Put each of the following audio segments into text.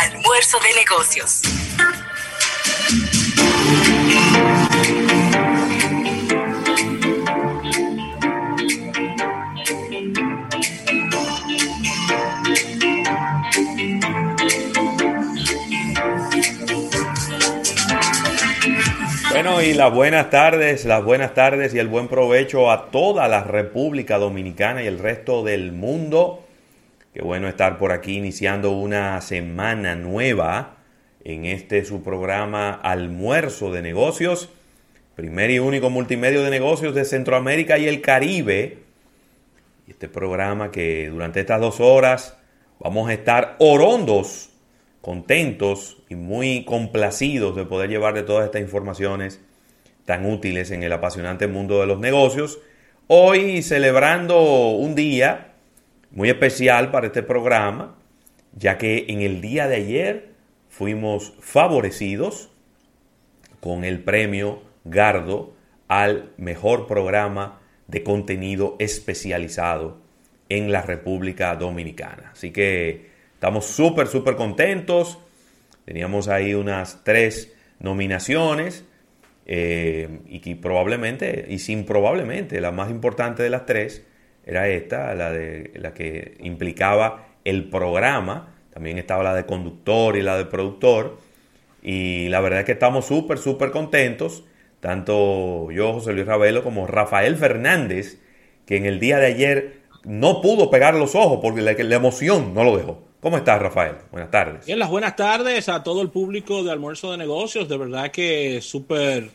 Almuerzo de negocios. Bueno, y las buenas tardes, las buenas tardes y el buen provecho a toda la República Dominicana y el resto del mundo. Qué bueno estar por aquí iniciando una semana nueva en este su programa Almuerzo de Negocios, primer y único multimedio de negocios de Centroamérica y el Caribe. Este programa que durante estas dos horas vamos a estar orondos, contentos y muy complacidos de poder llevarle todas estas informaciones tan útiles en el apasionante mundo de los negocios. Hoy celebrando un día muy especial para este programa, ya que en el día de ayer fuimos favorecidos con el premio Gardo al mejor programa de contenido especializado en la República Dominicana. Así que estamos súper, súper contentos. Teníamos ahí unas tres nominaciones eh, y que probablemente, y sin probablemente, la más importante de las tres, era esta, la, de, la que implicaba el programa, también estaba la de conductor y la de productor, y la verdad es que estamos súper, súper contentos, tanto yo, José Luis Ravelo, como Rafael Fernández, que en el día de ayer no pudo pegar los ojos porque la, la emoción no lo dejó. ¿Cómo estás, Rafael? Buenas tardes. Bien, las buenas tardes a todo el público de Almuerzo de Negocios. De verdad que súper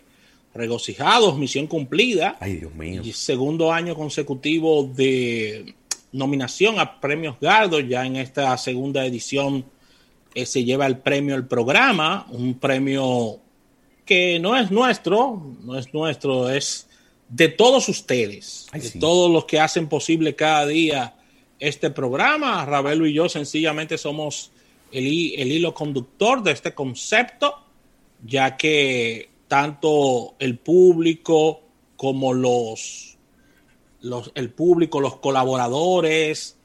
regocijados, misión cumplida. Ay, Dios mío. Y segundo año consecutivo de nominación a premios Gardo. Ya en esta segunda edición eh, se lleva el premio El Programa, un premio que no es nuestro, no es nuestro, es de todos ustedes, Ay, de sí. todos los que hacen posible cada día este programa. Ravelo y yo sencillamente somos el, el hilo conductor de este concepto, ya que tanto el público como los, los el público, los colaboradores,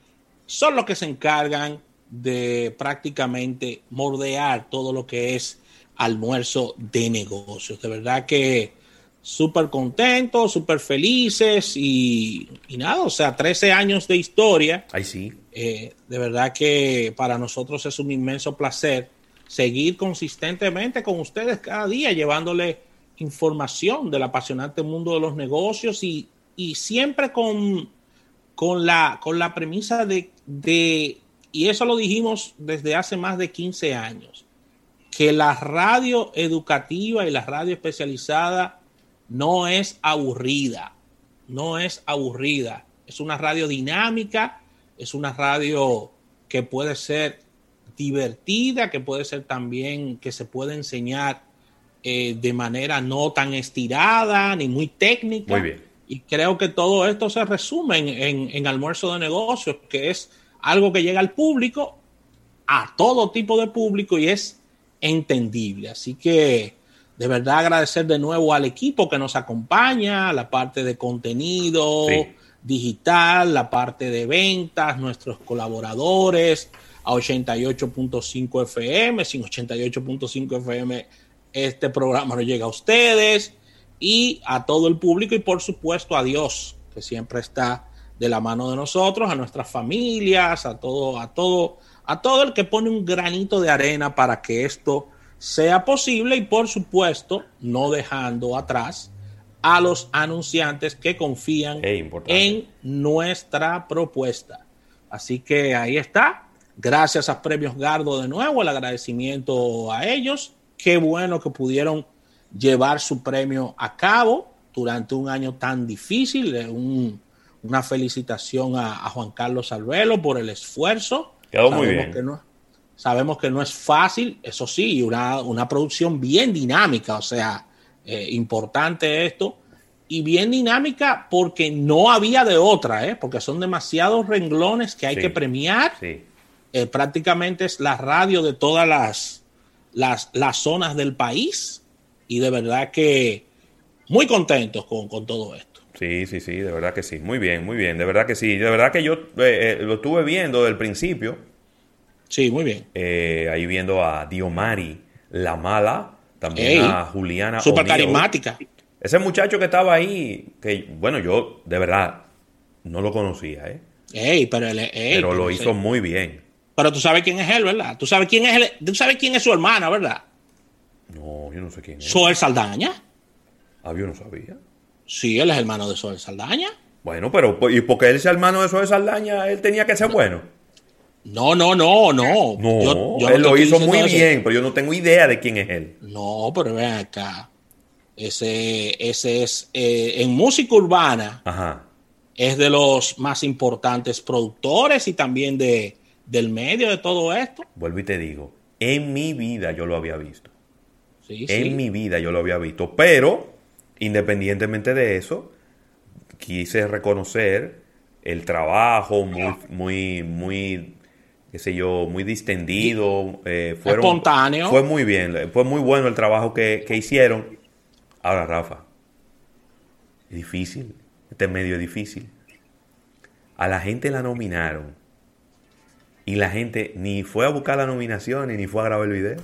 son los que se encargan de prácticamente mordear todo lo que es almuerzo de negocios. De verdad que súper contentos, súper felices y, y nada, o sea, 13 años de historia. Ay, sí. Eh, de verdad que para nosotros es un inmenso placer seguir consistentemente con ustedes cada día, llevándole información del apasionante mundo de los negocios y, y siempre con, con, la, con la premisa de, de, y eso lo dijimos desde hace más de 15 años, que la radio educativa y la radio especializada no es aburrida, no es aburrida, es una radio dinámica, es una radio que puede ser divertida, que puede ser también, que se puede enseñar eh, de manera no tan estirada ni muy técnica. Muy bien. Y creo que todo esto se resume en, en, en almuerzo de negocios, que es algo que llega al público, a todo tipo de público y es entendible. Así que de verdad agradecer de nuevo al equipo que nos acompaña, la parte de contenido Sí. digital, la parte de ventas, nuestros colaboradores a 88.5 FM, sin 88.5 FM este programa no llega a ustedes y a todo el público y por supuesto a Dios que siempre está de la mano de nosotros, a nuestras familias, a todo, a todo, a todo el que pone un granito de arena para que esto sea posible y por supuesto no dejando atrás a los anunciantes que confían en nuestra propuesta. Así que ahí está. Gracias a Premios Gardo de nuevo, el agradecimiento a ellos. Qué bueno que pudieron llevar su premio a cabo durante un año tan difícil. Eh, un- una felicitación a, a Juan Carlos Alvelo por el esfuerzo. Quedó muy Sabemos bien. que no- Sabemos que no es fácil, eso sí, una, una producción bien dinámica, o sea, eh, importante esto, y bien dinámica porque no había de otra, ¿eh? porque son demasiados renglones que hay que premiar. Eh, prácticamente es la radio de todas las, las, las, zonas del país y de verdad que muy contentos con, con, todo esto. Sí, sí, sí, de verdad que sí. Muy bien, muy bien. De verdad que sí. De verdad que yo lo estuve viendo del principio Sí, muy bien. Eh, ahí viendo a Diomari, la mala, también a Juliana. Súper carismática. Ese muchacho que estaba ahí, que bueno, yo de verdad no lo conocía, ¿eh? Ey, pero pero, lo hizo muy bien. Pero tú sabes quién es él, ¿verdad? Tú sabes quién es él, tú sabes quién es su hermana, ¿verdad? No, yo no sé quién es. Soel Saldaña. Ah, yo no sabía. Sí, él es hermano de Soel Saldaña. Bueno, pero ¿y porque él es hermano de Soel Saldaña, él tenía que ser bueno? No, no, no, no. No, él lo hizo muy bien, pero yo no tengo idea de quién es él. No, pero ven acá. Ese, ese es eh, en música urbana. Ajá. Es de los más importantes productores y también de, del medio de todo esto. Vuelvo y te digo, en mi vida yo lo había visto. Sí, en mi vida yo lo había visto. Pero, independientemente de eso, quise reconocer el trabajo muy, muy, muy qué sé yo, muy distendido. Eh, fueron, Espontáneo. Fue muy bien, fue muy bueno el trabajo que, hicieron. Ahora, Rafa, es difícil, este medio es difícil. A la gente la nominaron y la gente ni fue a buscar la nominación ni fue a grabar el video.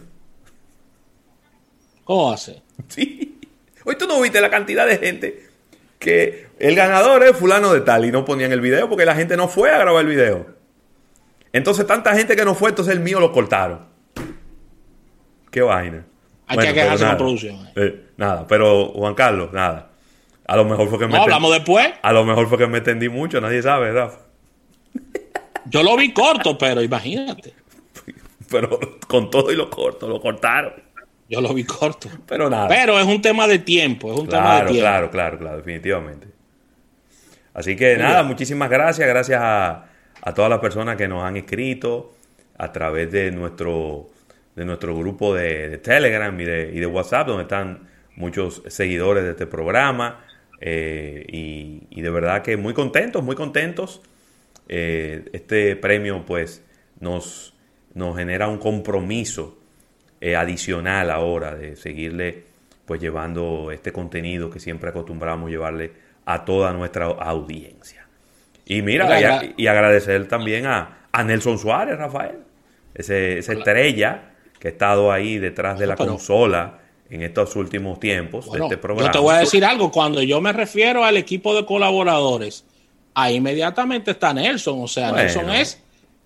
¿Cómo hace? Sí. Hoy tú no viste la cantidad de gente que el ganador es fulano de tal y no ponían el video porque la gente no fue a grabar el video. Entonces, tanta gente que no fue, entonces el mío lo cortaron. Qué vaina. Hay que quejarse con producción. Eh. Eh, nada, pero Juan Carlos, nada. A lo mejor fue que me. No, hablamos después. A lo mejor fue que me entendí mucho, nadie sabe, Rafa. Yo lo vi corto, pero imagínate. pero con todo y lo corto, lo cortaron. Yo lo vi corto. Pero nada. Pero es un tema de tiempo, es un tema de tiempo. Claro, claro, claro, definitivamente. Así que nada, muchísimas gracias, gracias a a todas las personas que nos han escrito a través de nuestro, de nuestro grupo de, Telegram y de, y de, WhatsApp, donde están muchos seguidores de este programa. Eh, y, de verdad que muy contentos, muy contentos. Eh, este premio pues nos, nos genera un compromiso eh, adicional ahora de seguirle pues llevando este contenido que siempre acostumbramos llevarle a toda nuestra audiencia. Y mira, y, agradecer también a, Nelson Suárez, Rafael, ese, esa estrella que ha estado ahí detrás de la consola en estos últimos tiempos de este programa. Yo te voy a decir algo, cuando yo me refiero al equipo de colaboradores, ahí inmediatamente está Nelson, o sea, Nelson es,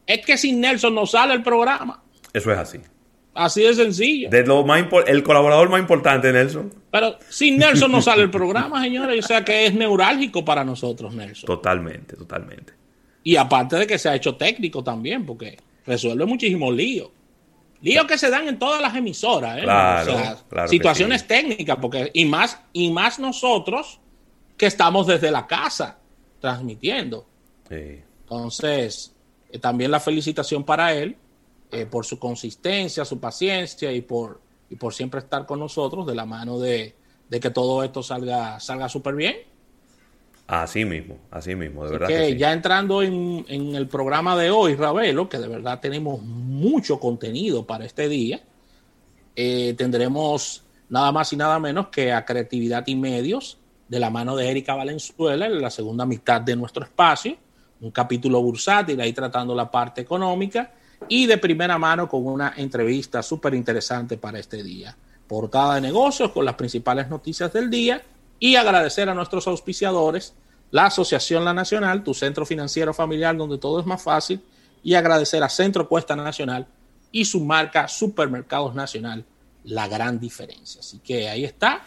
es que sin Nelson no sale el programa. Eso es así. Así de sencillo. De lo más el colaborador más importante, Nelson. Pero sin Nelson no sale el programa, señores. O sea que es neurálgico para nosotros, Nelson. Totalmente, totalmente. Y aparte de que se ha hecho técnico también, porque resuelve muchísimos líos. Líos que se dan en todas las emisoras, ¿eh? Claro, o sea, situaciones técnicas, porque, y más, y más nosotros que estamos desde la casa transmitiendo. Sí. Entonces, eh, también la felicitación para él eh, por su consistencia, su paciencia y por, y por siempre estar con nosotros de la mano de, que todo esto salga salga súper bien. Así mismo, así mismo, de verdad. Que, ya entrando en, el programa de hoy, Ravelo, que de verdad tenemos mucho contenido para este día, eh, tendremos nada más y nada menos que a Creatividad y Medios de la mano de Erika Valenzuela en la segunda mitad de nuestro espacio, un capítulo bursátil ahí tratando la parte económica y de primera mano con una entrevista súper interesante para este día. Portada de negocios con las principales noticias del día y agradecer a nuestros auspiciadores, la Asociación La Nacional, tu centro financiero familiar donde todo es más fácil, y agradecer a Centro Cuesta Nacional y su marca Supermercados Nacional, la gran diferencia. Así que ahí está.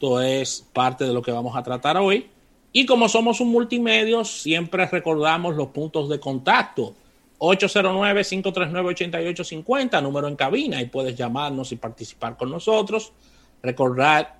Esto es parte de lo que vamos a tratar hoy. Y como somos un multimedio, siempre recordamos los puntos de contacto 809-539-8850, número en cabina, y puedes llamarnos y participar con nosotros. Recordar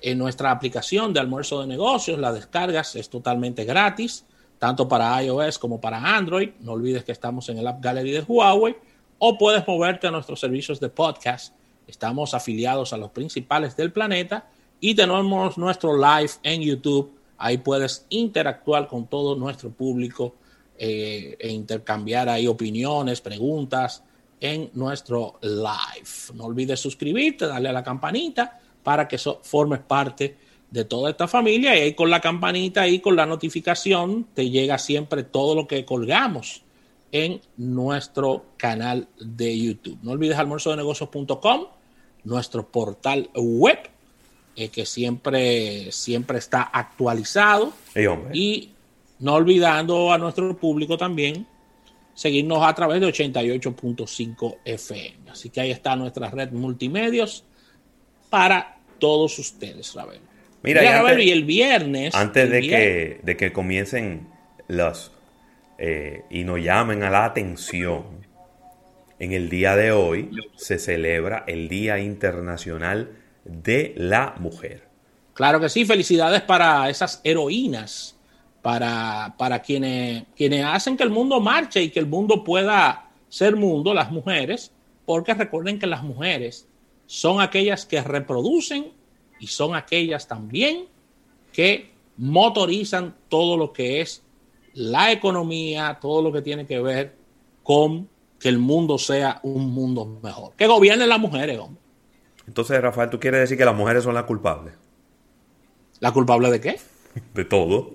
en nuestra aplicación de almuerzo de negocios, la descargas, es totalmente gratis, tanto para iOS como para Android. No olvides que estamos en el App Gallery de Huawei o puedes moverte a nuestros servicios de podcast. Estamos afiliados a los principales del planeta y tenemos nuestro live en YouTube. Ahí puedes interactuar con todo nuestro público eh, e intercambiar ahí opiniones, preguntas en nuestro live. No olvides suscribirte, darle a la campanita para que formes parte de toda esta familia y ahí con la campanita y con la notificación te llega siempre todo lo que colgamos en nuestro canal de YouTube. No olvides almuerzodenegocios.com, nuestro portal web eh, que siempre, siempre está actualizado. y no olvidando a nuestro público también seguirnos a través de 88.5 FM. Así que ahí está nuestra red multimedios para todos ustedes, Ravel. Mira, y, el viernes. Antes de, Que, de que comiencen los eh, y nos llamen a la atención, en el día de hoy se celebra el Día Internacional de la Mujer. Claro que sí, felicidades para esas heroínas para, para quienes, quienes hacen que el mundo marche y que el mundo pueda ser mundo, las mujeres, porque recuerden que las mujeres son aquellas que reproducen y son aquellas también que motorizan todo lo que es la economía, todo lo que tiene que ver con que el mundo sea un mundo mejor. Que gobiernen las mujeres, hombre. Entonces, Rafael, ¿tú quieres decir que las mujeres son las culpables? ¿La culpable de qué? De todo.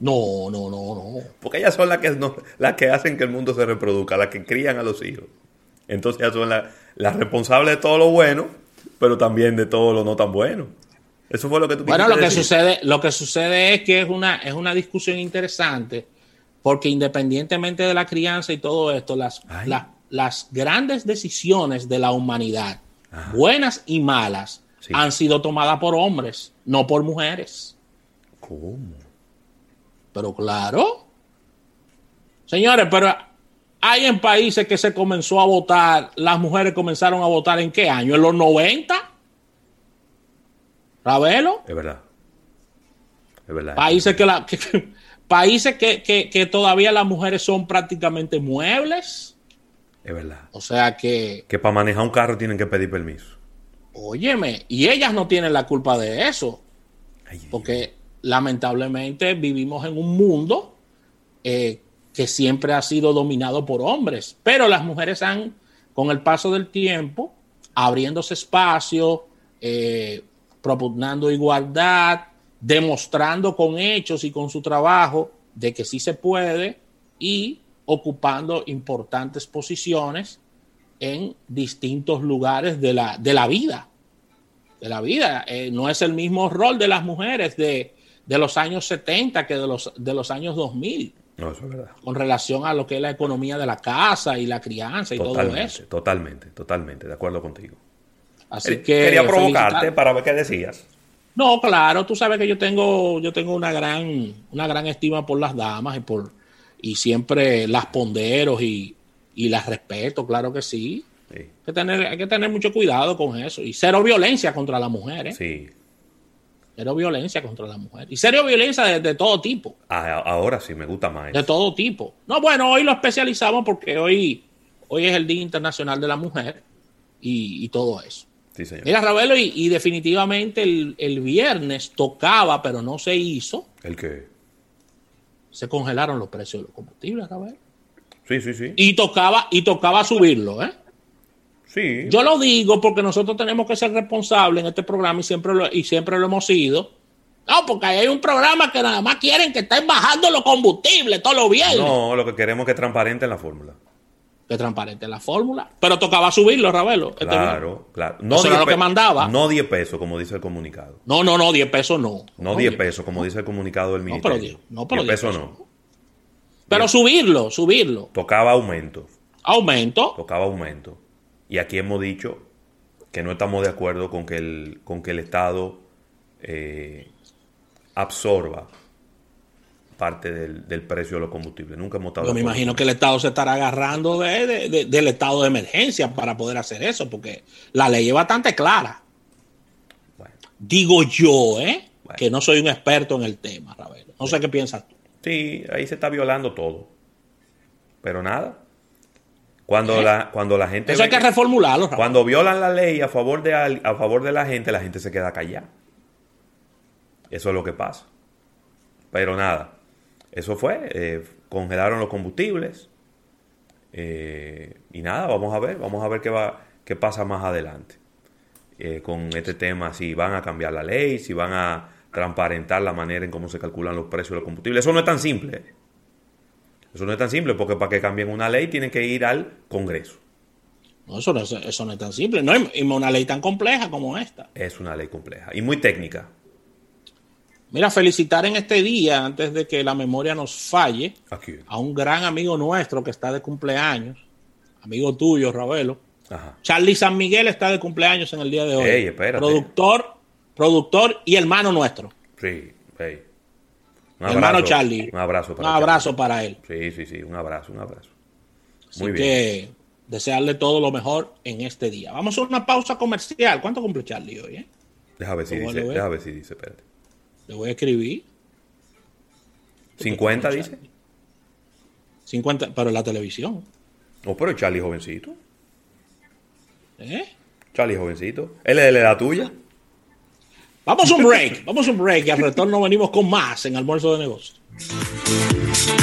No, no, no, no. Porque ellas son las que, no, las que hacen que el mundo se reproduzca, las que crían a los hijos. Entonces ellas son las responsables de todo lo bueno, pero también de todo lo no tan bueno. Eso fue lo que tú Bueno, lo que sucede, lo que sucede es que es una, es una discusión interesante, porque independientemente de la crianza y todo esto, las, las grandes decisiones de la humanidad, buenas y malas, han sido tomadas por hombres, no por mujeres. ¿Cómo? Pero claro. Señores, pero hay en países que se comenzó a votar, las mujeres comenzaron a votar en qué año? ¿En los 90? ¿Ravelo? Es verdad. Es verdad. Países que, la, países que, que, todavía las mujeres son prácticamente muebles. Es verdad. O sea que... Que para manejar un carro tienen que pedir permiso. Óyeme, y ellas no tienen la culpa de eso. porque lamentablemente vivimos en un mundo eh, que siempre ha sido dominado por hombres, pero las mujeres han, con el paso del tiempo, abriéndose espacio, eh, propugnando igualdad, demostrando con hechos y con su trabajo de que sí se puede y ocupando importantes posiciones en distintos lugares de la, de la vida. De la vida. Eh, no es el mismo rol de las mujeres de de los años 70 que de los, de los años 2000. No, eso es verdad. Con relación a lo que es la economía de la casa y la crianza y todo eso. Totalmente, totalmente, de acuerdo contigo. Así que quería provocarte para ver qué decías. No, claro, tú sabes que yo tengo, yo tengo una gran, una gran estima por las damas y por y siempre las pondero y, y las respeto, claro que sí. Hay, que tener, hay que tener mucho cuidado con eso. Y cero violencia contra la mujer. ¿eh? Sí, Cero violencia contra la mujer. Y serio violencia de, todo tipo. Ah, ahora sí, me gusta más. De todo tipo. No, bueno, hoy lo especializamos porque hoy, hoy es el Día Internacional de la Mujer y, todo eso. Sí, señor. Mira, Ravelo, y, definitivamente el, viernes tocaba, pero no se hizo. ¿El qué? Se congelaron los precios de los combustibles, Ravelo. Sí, sí, sí. Y tocaba, y tocaba subirlo, ¿eh? Sí. Yo lo digo porque nosotros tenemos que ser responsables en este programa y siempre lo, y siempre lo hemos sido. No, porque hay un programa que nada más quieren que estén bajando los combustibles todos los viernes. No, lo que queremos es que transparente la fórmula. Que transparente la fórmula. Pero tocaba subirlo, Ravelo. Este claro, claro. No Eso era lo que mandaba. No 10 pesos, como dice el comunicado. No, no, no, 10 pesos no. No 10 pesos, como dice el comunicado del ministerio. No, pero 10, no, pero 10 pesos, no. Pero subirlo, subirlo. Tocaba aumento. Aumento. Tocaba aumento. Y aquí hemos dicho que no estamos de acuerdo con que el, con que el Estado eh, absorba parte del, precio de los combustibles. Nunca hemos estado. Yo me imagino que el Estado se estará agarrando del estado de emergencia para poder hacer eso, porque la ley es bastante clara. Digo yo, ¿eh? Que no soy un experto en el tema, Ravelo. No sé qué piensas tú. Sí, ahí se está violando todo. Pero nada, Cuando, la, cuando la gente... Eso hay que reformularlo. Cuando violan la ley a favor, de, a favor de la gente, la gente se queda callada. Eso es lo que pasa. Pero nada, eso fue. Eh, congelaron los combustibles. Eh, y nada, vamos a ver, vamos a ver qué, va, qué pasa más adelante eh, con este tema, si van a cambiar la ley, si van a transparentar la manera en cómo se calculan los precios de los combustibles. Eso no es tan simple. Eso no es tan simple porque para que cambien una ley tienen que ir al Congreso. No, eso no, eso no es tan simple. No es una ley tan compleja como esta. Es una ley compleja y muy técnica. Mira, felicitar en este día, antes de que la memoria nos falle, a un gran amigo nuestro que está de cumpleaños, amigo tuyo, Ravelo. Charlie San Miguel está de cumpleaños en el día de hoy. productor, productor y hermano nuestro. Sí, hey. Un hermano Charlie. Un abrazo para Un abrazo para él. Sí, sí, sí, un abrazo, un abrazo. Muy bien. que desearle todo lo mejor en este día. Vamos a una pausa comercial. ¿Cuánto cumple Charlie hoy? Eh? Deja ver si dice, deja ver si dice, espérate. Le voy a escribir. 50 dice. 50, pero en la televisión. No, pero Charlie jovencito. ¿Eh? Charlie jovencito. ¿Él es de la tuya? Vamos a un break, vamos a un break y al retorno venimos con más en Almuerzo de Negocios.